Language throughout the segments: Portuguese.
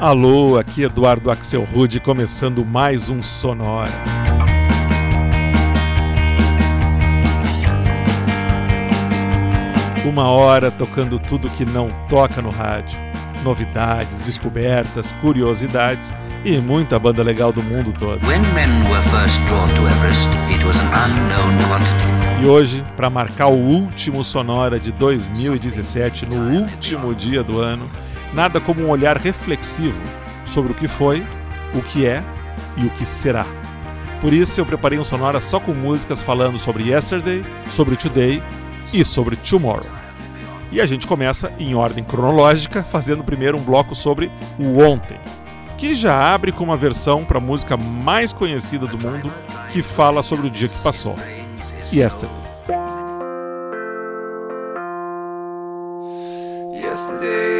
Alô, aqui Eduardo Axel Rude começando mais um Sonora. Uma hora tocando tudo que não toca no rádio. Novidades, descobertas, curiosidades e muita banda legal do mundo todo. e hoje, para marcar o último Sonora de 2017, no último dia do ano, nada como um olhar reflexivo sobre o que foi, o que é e o que será. Por isso eu preparei um sonora só com músicas falando sobre yesterday, sobre today e sobre tomorrow. E a gente começa em ordem cronológica, fazendo primeiro um bloco sobre o ontem, que já abre com uma versão para a música mais conhecida do mundo que fala sobre o dia que passou, Yesterday. Yesterday,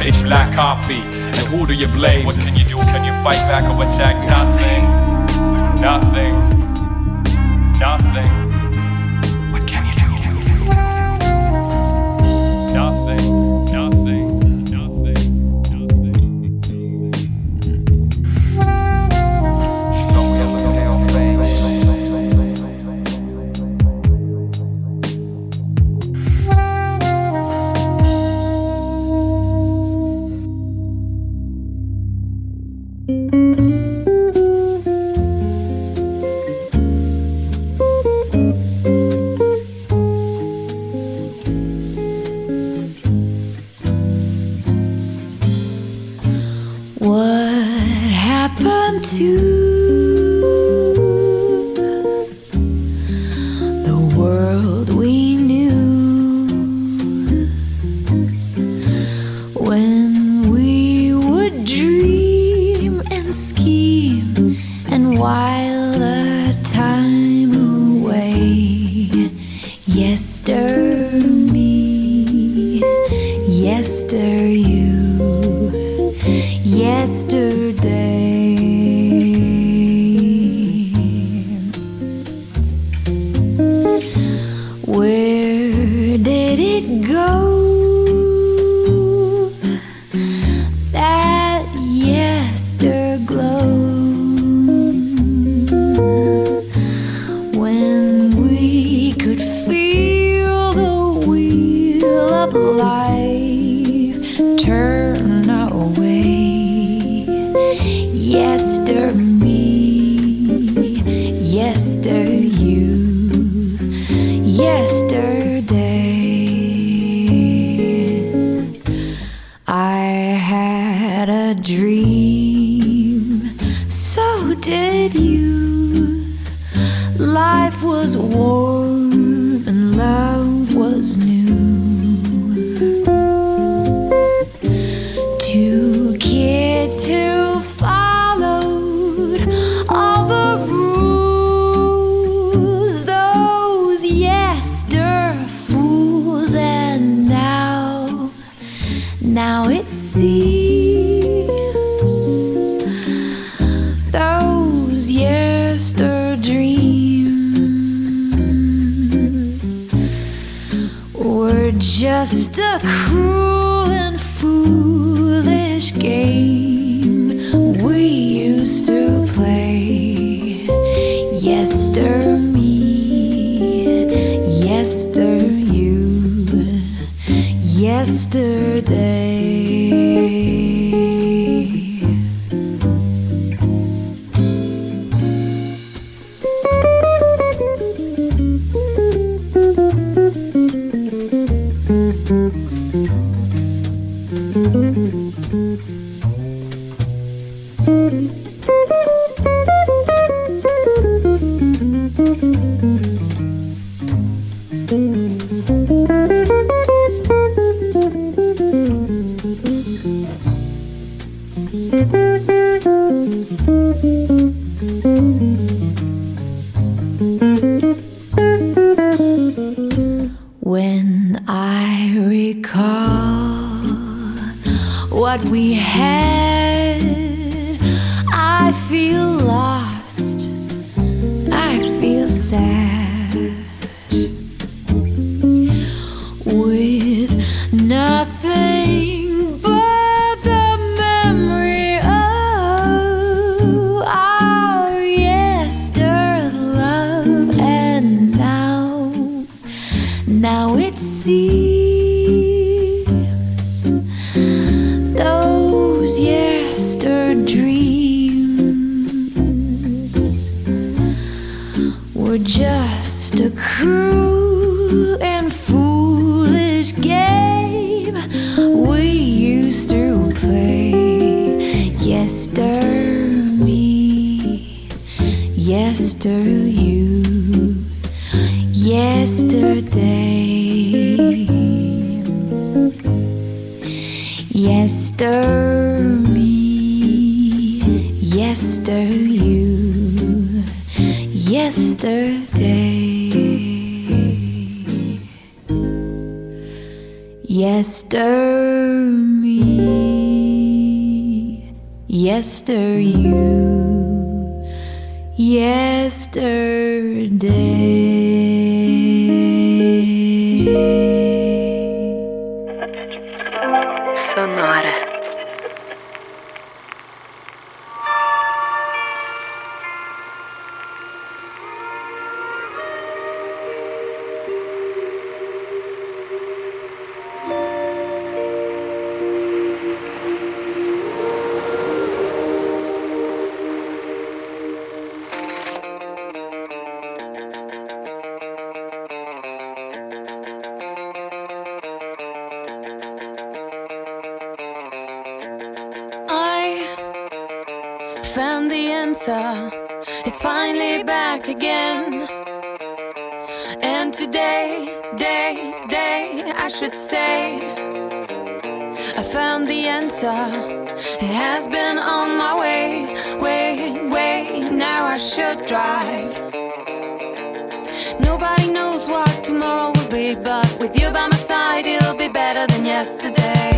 It's black coffee. And who do you blame? What can you do? Can you fight back or attack? Nothing. Nothing. Nothing. turn away yesterday. Sonora. Back again. And today, day, day, I should say, I found the answer. It has been on my way, way, way. Now I should drive. Nobody knows what tomorrow will be, but with you by my side, it'll be better than yesterday.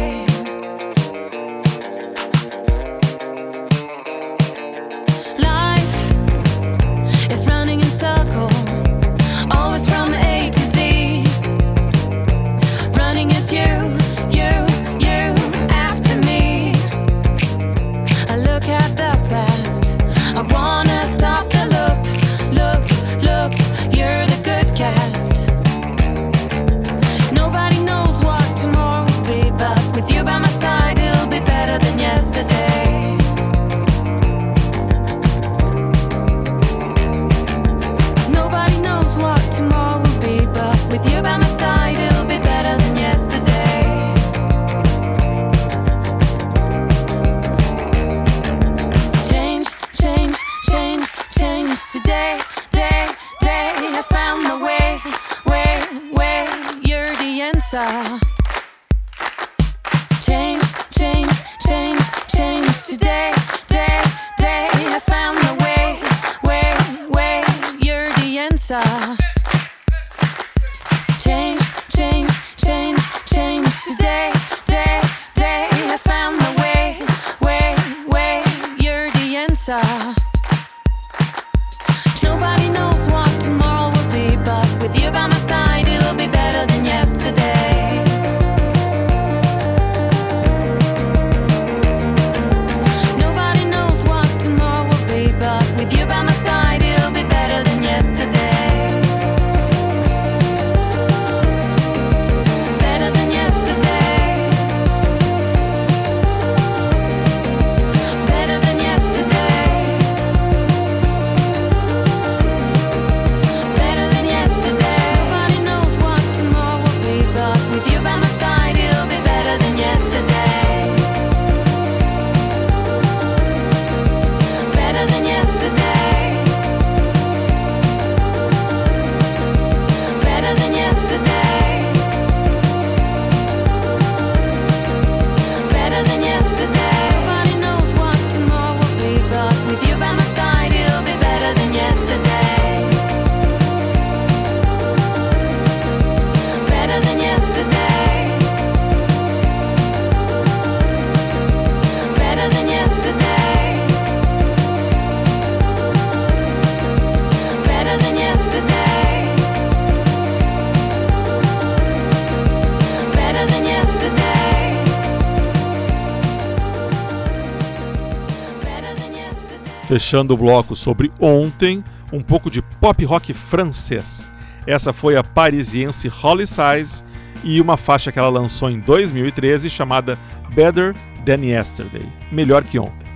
Fechando o bloco sobre ontem, um pouco de pop rock francês. Essa foi a parisiense Holly Size e uma faixa que ela lançou em 2013 chamada Better Than Yesterday Melhor que Ontem.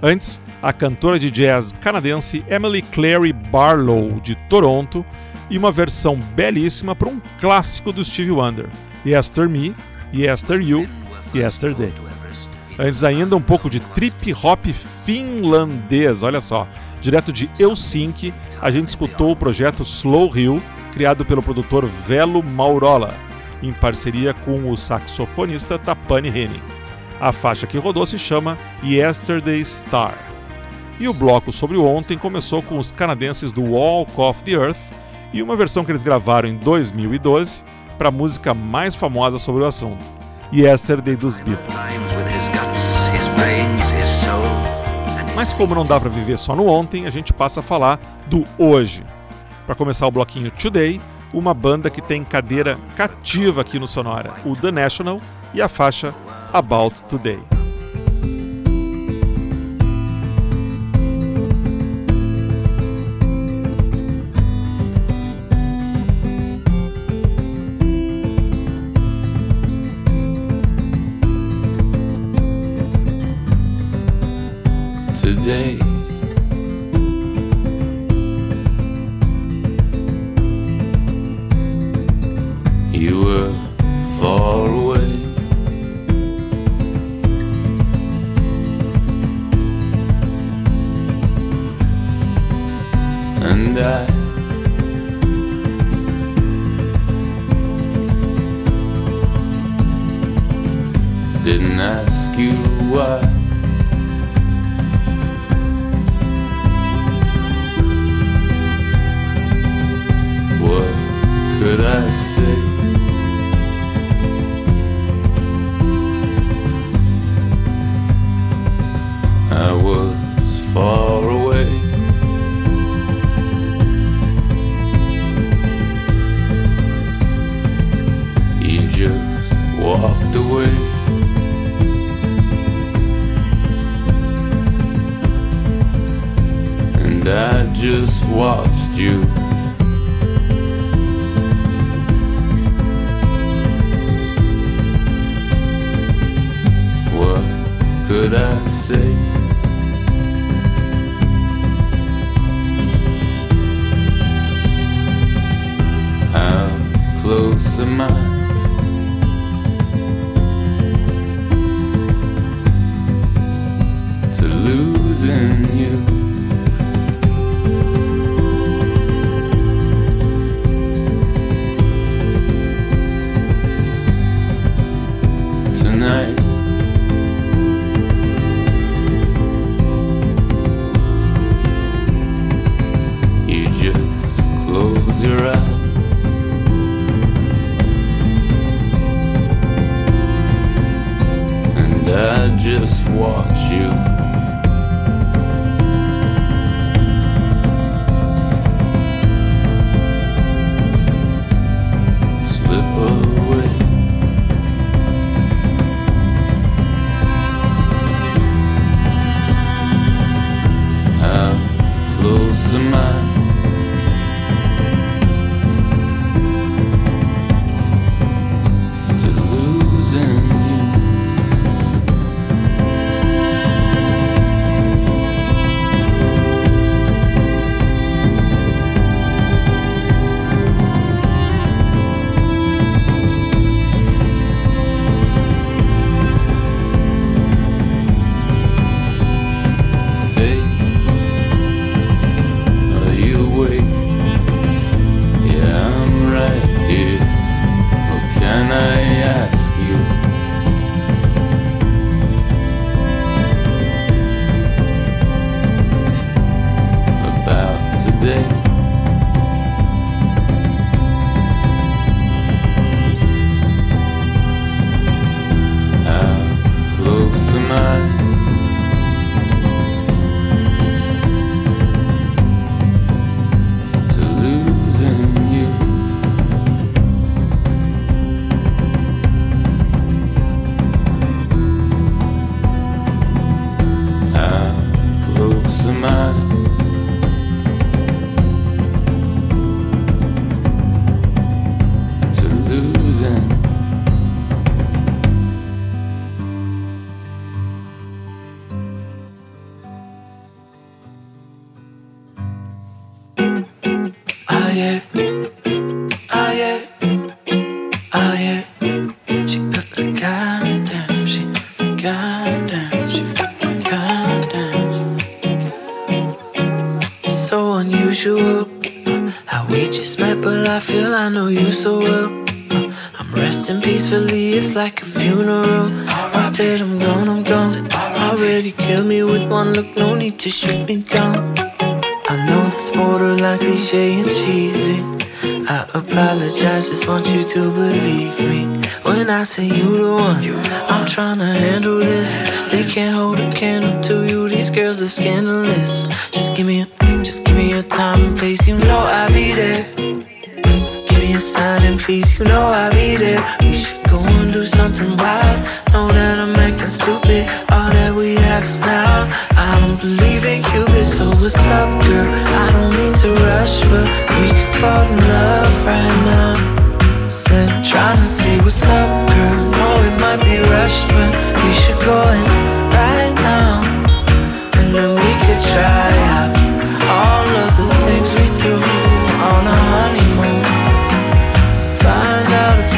Antes, a cantora de jazz canadense Emily Clary Barlow, de Toronto, e uma versão belíssima para um clássico do Stevie Wonder, Yester Me, Yester You, Yesterday. Antes ainda, um pouco de trip hop finlandês, olha só. Direto de Helsinki, a gente escutou o projeto Slow Hill, criado pelo produtor Velo Maurola, em parceria com o saxofonista Tapani Henning. A faixa que rodou se chama Yesterday Star. E o bloco sobre o ontem começou com os canadenses do Walk of the Earth e uma versão que eles gravaram em 2012 para a música mais famosa sobre o assunto, Yesterday dos Beatles. Mas como não dá para viver só no ontem, a gente passa a falar do hoje. Para começar o bloquinho Today, uma banda que tem cadeira cativa aqui no Sonora, o The National e a faixa About Today. Today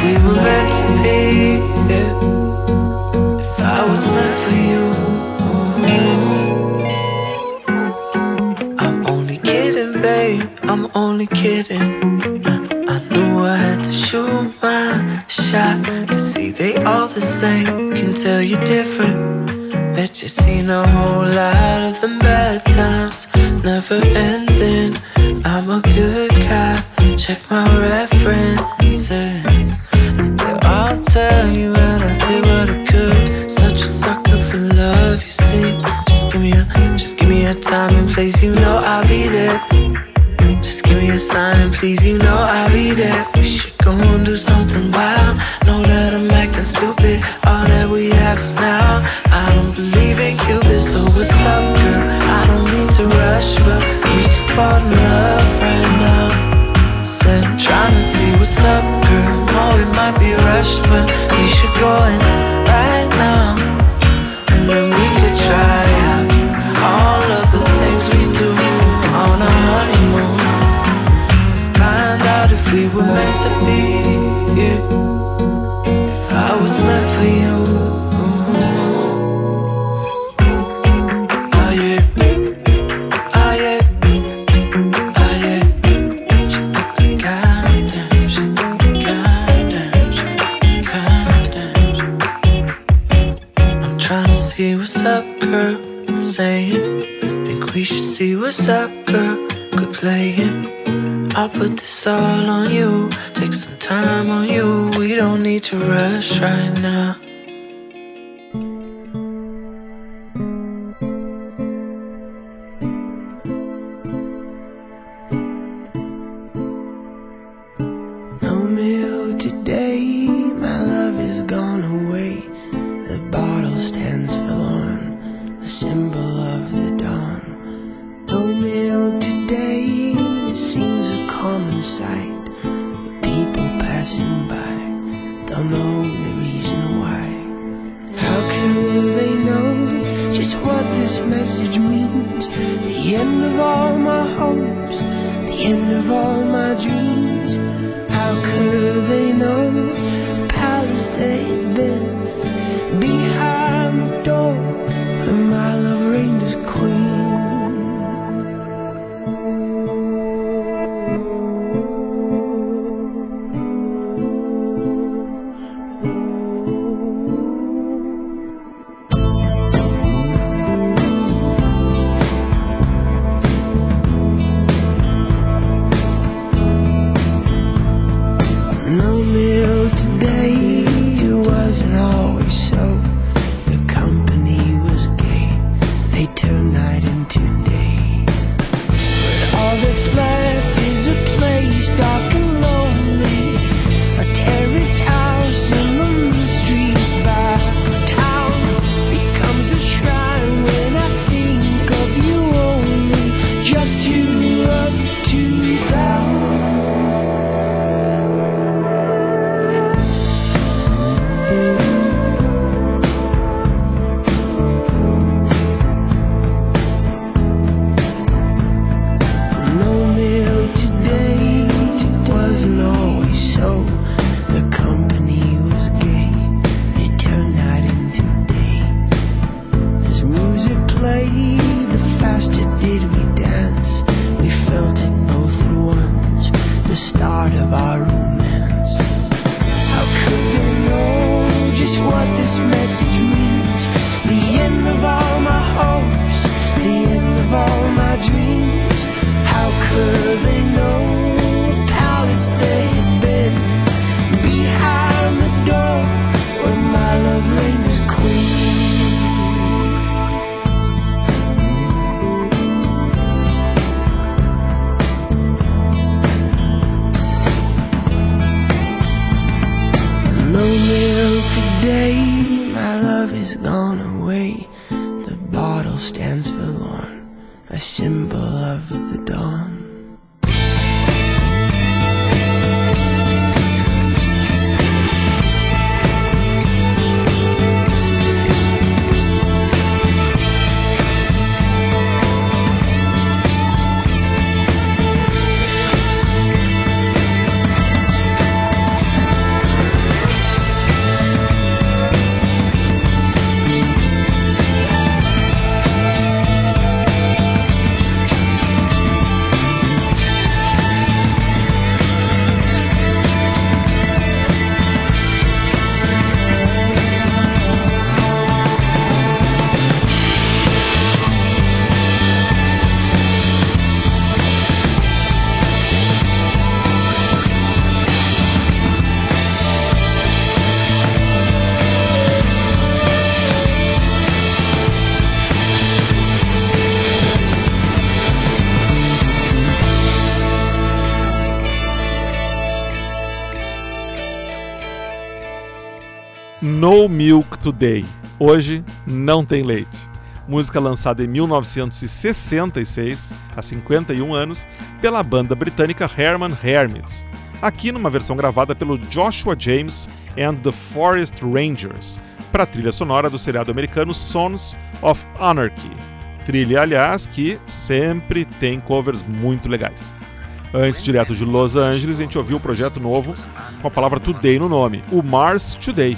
we were meant to be. Yeah. I'm on you, we don't need to rush right now. Milk Today. Hoje não tem leite. Música lançada em 1966, há 51 anos, pela banda britânica Herman Hermits. Aqui numa versão gravada pelo Joshua James and the Forest Rangers, para a trilha sonora do seriado americano Sons of Anarchy. Trilha, aliás, que sempre tem covers muito legais. Antes, direto de Los Angeles, a gente ouviu um projeto novo com a palavra Today no nome, o Mars Today,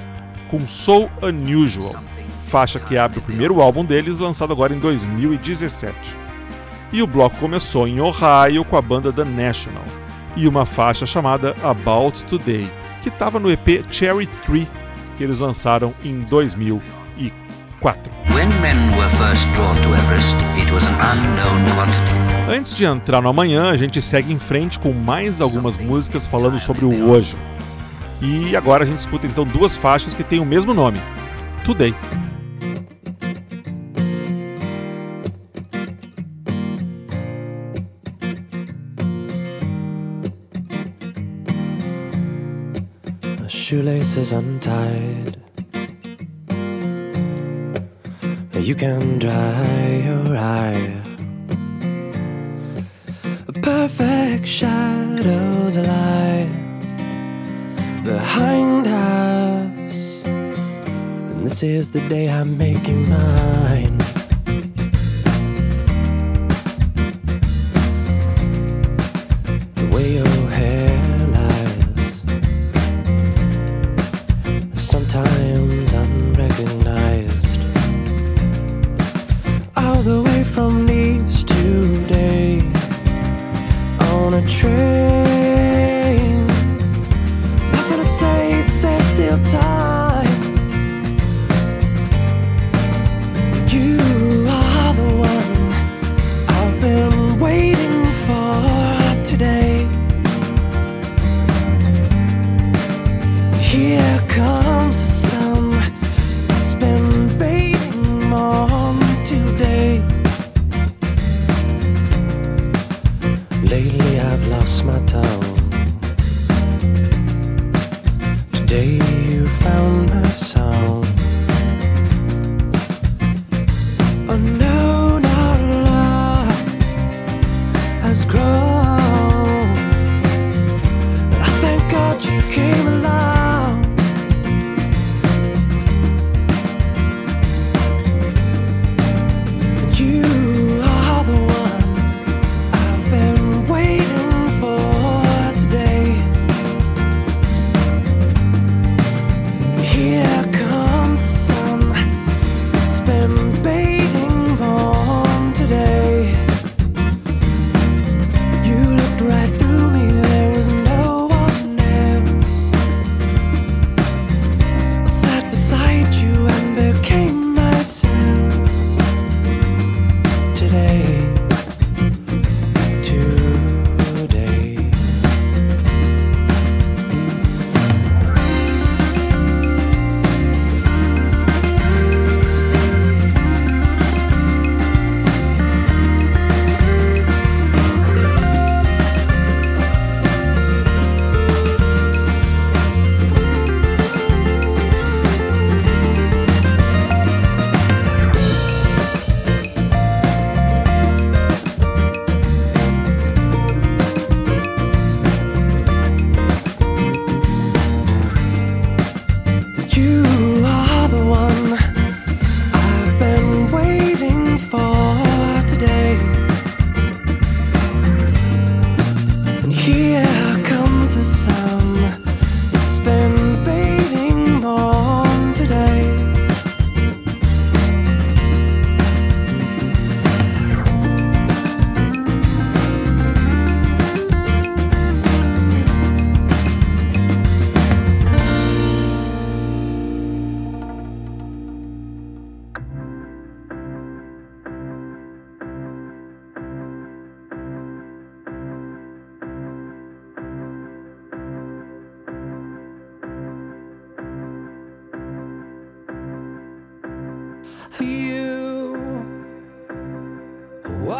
com So Unusual, faixa que abre o primeiro álbum deles, lançado agora em 2017. E o bloco começou em Ohio com a banda The National, e uma faixa chamada About Today, que estava no EP Cherry Tree, que eles lançaram em 2004. When men were first drawn to Everest. Antes de entrar no amanhã, a gente segue em frente com mais algumas músicas falando sobre o hoje. E agora a gente escuta então duas faixas que têm o mesmo nome: Today. Shoelaces untied. You can dry your eye. Perfect shadows lie behind us. And this is the day I'm making mine.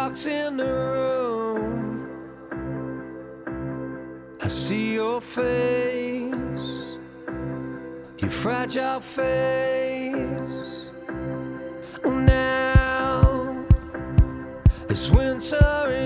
Walks in the room. I see your face, your fragile face. Now it's winter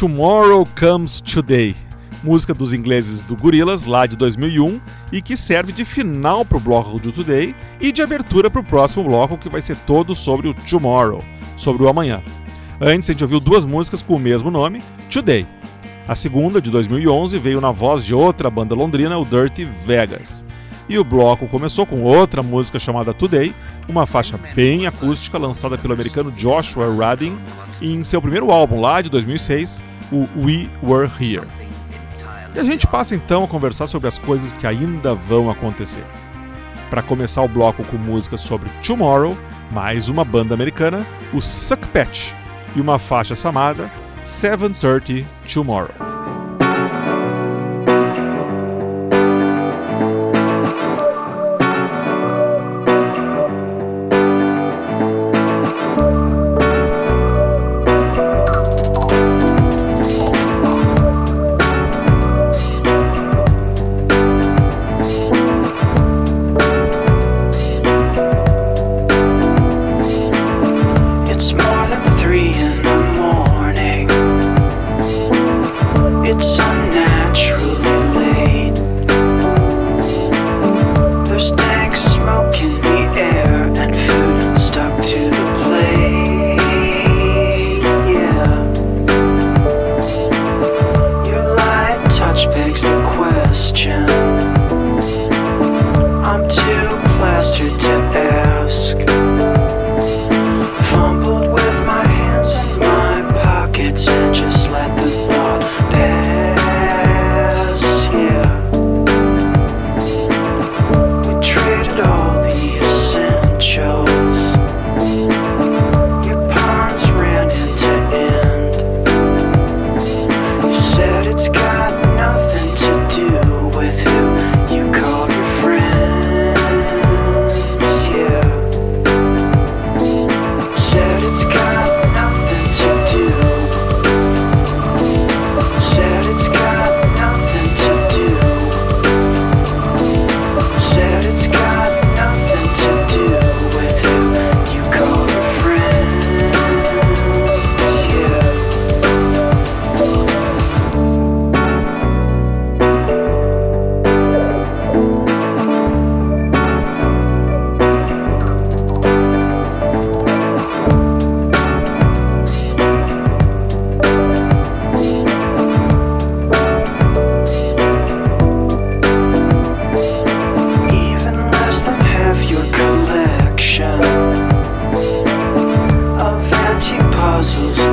Tomorrow Comes Today, música dos ingleses do Gorillaz lá de 2001 e que serve de final para o bloco do Today e de abertura para o próximo bloco que vai ser todo sobre o Tomorrow, sobre o amanhã. Antes a gente ouviu duas músicas com o mesmo nome, Today. A segunda, de 2011, veio na voz de outra banda londrina, o Dirty Vegas. E o bloco começou com outra música chamada Today, uma faixa bem acústica lançada pelo americano Joshua Radin em seu primeiro álbum lá de 2006, o We Were Here. E a gente passa então a conversar sobre as coisas que ainda vão acontecer. Para começar o bloco com músicas sobre Tomorrow, mais uma banda americana, o Suck Patch, e uma faixa chamada 7:30 Tomorrow. houses.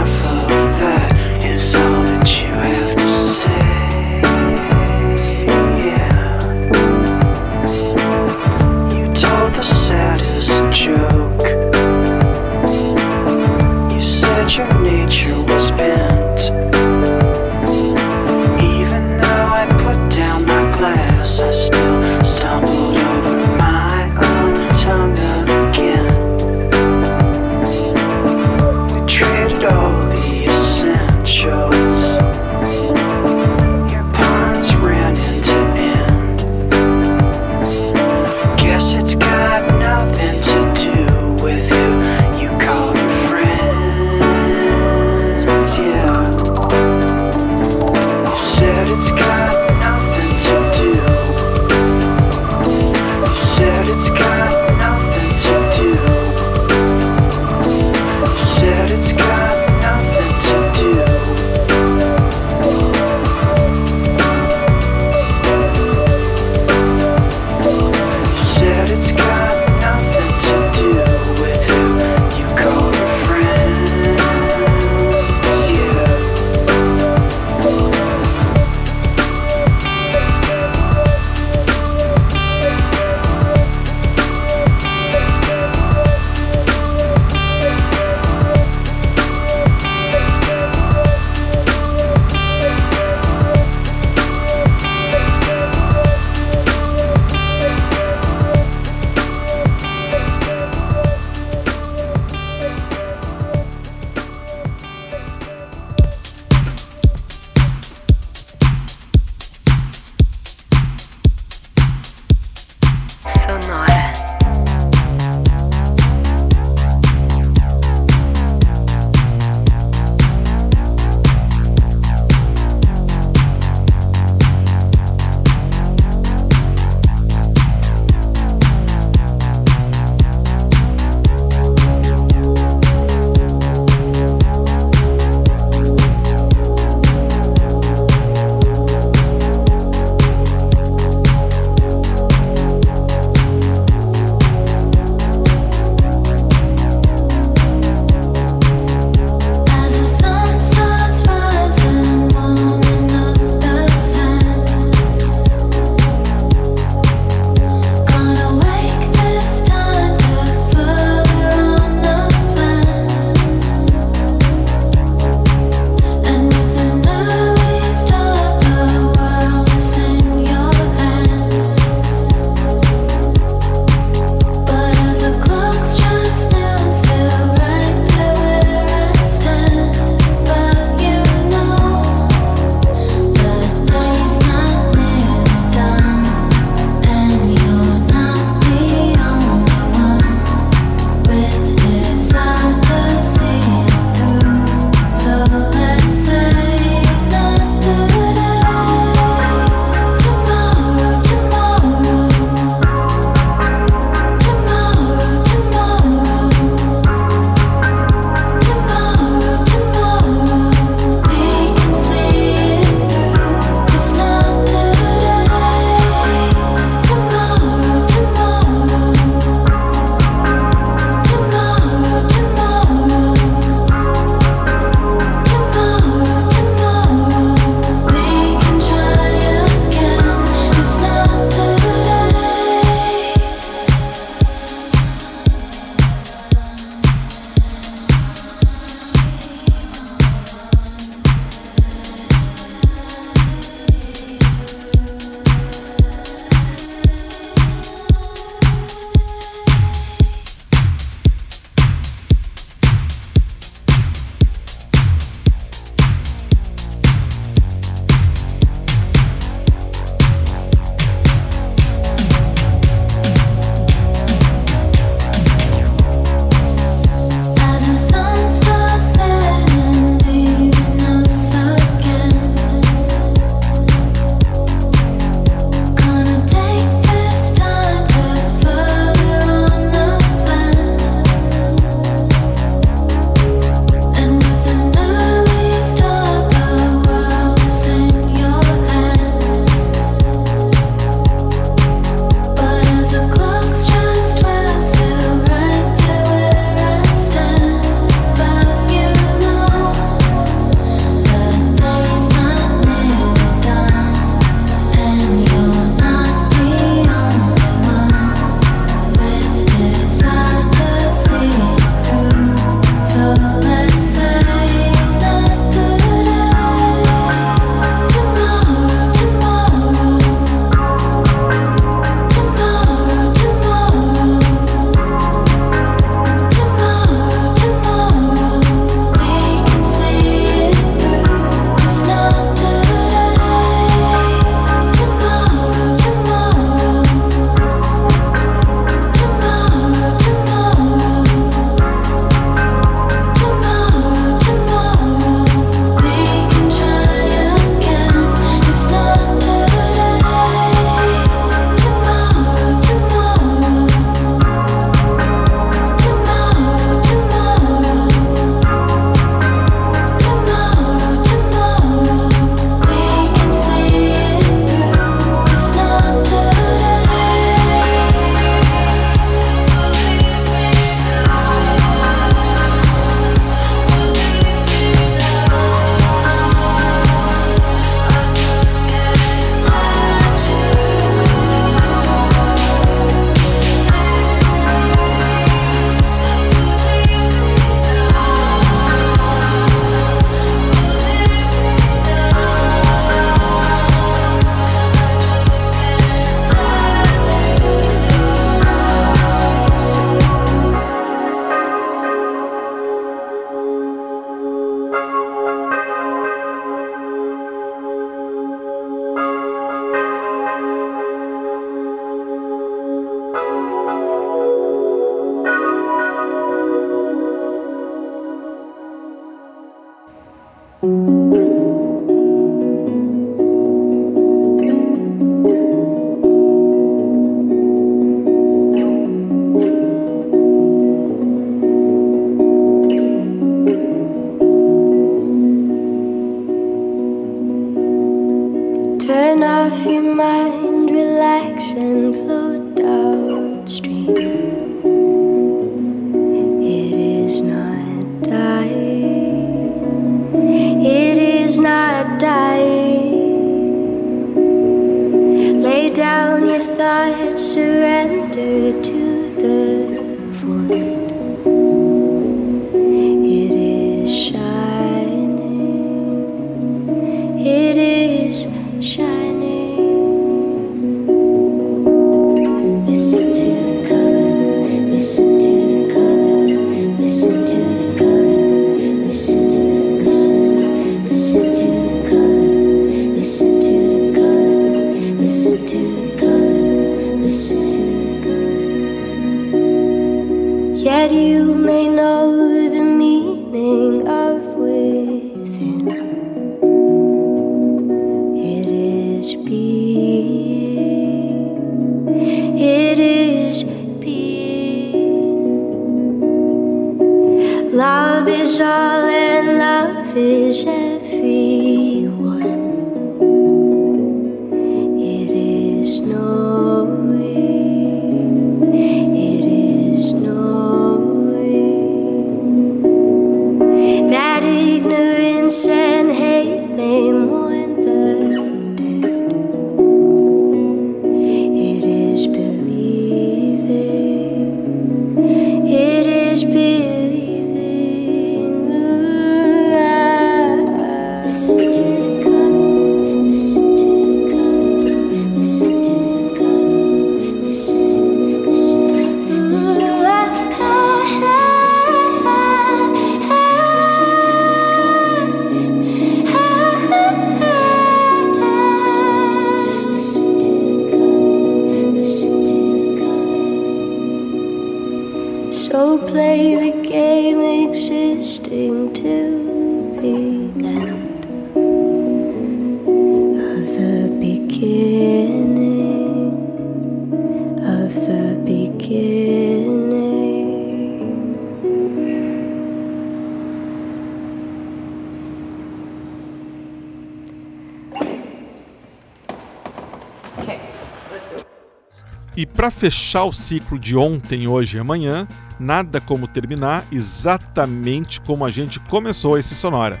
Para fechar o ciclo de ontem, hoje e amanhã, nada como terminar exatamente como a gente começou esse Sonora,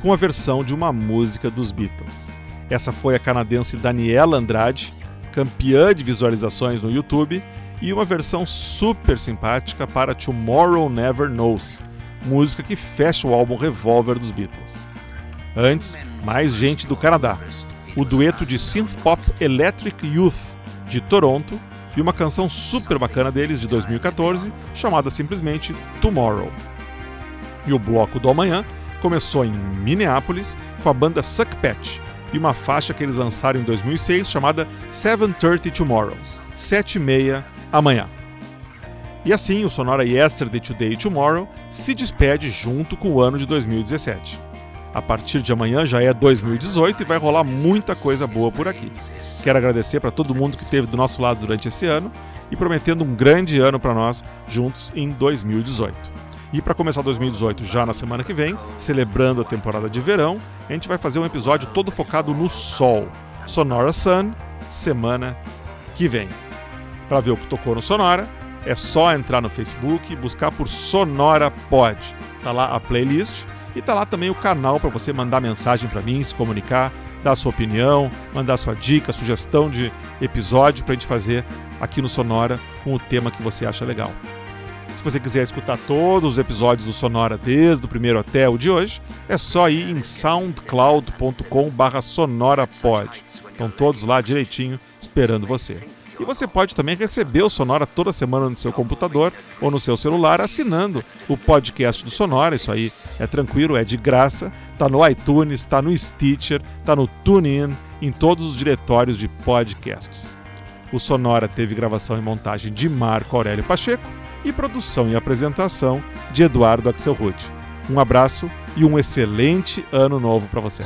com a versão de uma música dos Beatles. Essa foi a canadense Daniela Andrade, campeã de visualizações no YouTube, e uma versão super simpática para Tomorrow Never Knows, música que fecha o álbum Revolver dos Beatles. Antes, mais gente do Canadá, o dueto de synth pop Electric Youth de Toronto e uma canção super bacana deles de 2014 chamada simplesmente Tomorrow. E o bloco do amanhã começou em Minneapolis com a banda Suck Patch e uma faixa que eles lançaram em 2006 chamada 7:30 Tomorrow, 7h30 amanhã. E assim o Sonora Yesterday, Today Tomorrow se despede junto com o ano de 2017. A partir de amanhã já é 2018 e vai rolar muita coisa boa por aqui. Quero agradecer para todo mundo que esteve do nosso lado durante esse ano e prometendo um grande ano para nós juntos em 2018. E para começar 2018 já na semana que vem, celebrando a temporada de verão, a gente vai fazer um episódio todo focado no sol. Sonora Sun, semana que vem. Para ver o que tocou no Sonora, é só entrar no Facebook e buscar por Sonora Pod. Tá lá a playlist e tá lá também o canal para você mandar mensagem para mim, se comunicar, dar sua opinião, mandar sua dica, sugestão de episódio para a gente fazer aqui no Sonora com o tema que você acha legal. Se você quiser escutar todos os episódios do Sonora desde o primeiro até o de hoje, é só ir em soundcloud.com/sonorapod. Estão todos lá direitinho esperando você. E você pode também receber o Sonora toda semana no seu computador ou no seu celular assinando o podcast do Sonora. Isso aí é tranquilo, é de graça. Tá no iTunes, tá no Stitcher, tá no TuneIn, em todos os diretórios de podcasts. O Sonora teve gravação e montagem de Marco Aurélio Pacheco e produção e apresentação de Eduardo Axelrod. Um abraço e um excelente ano novo para você.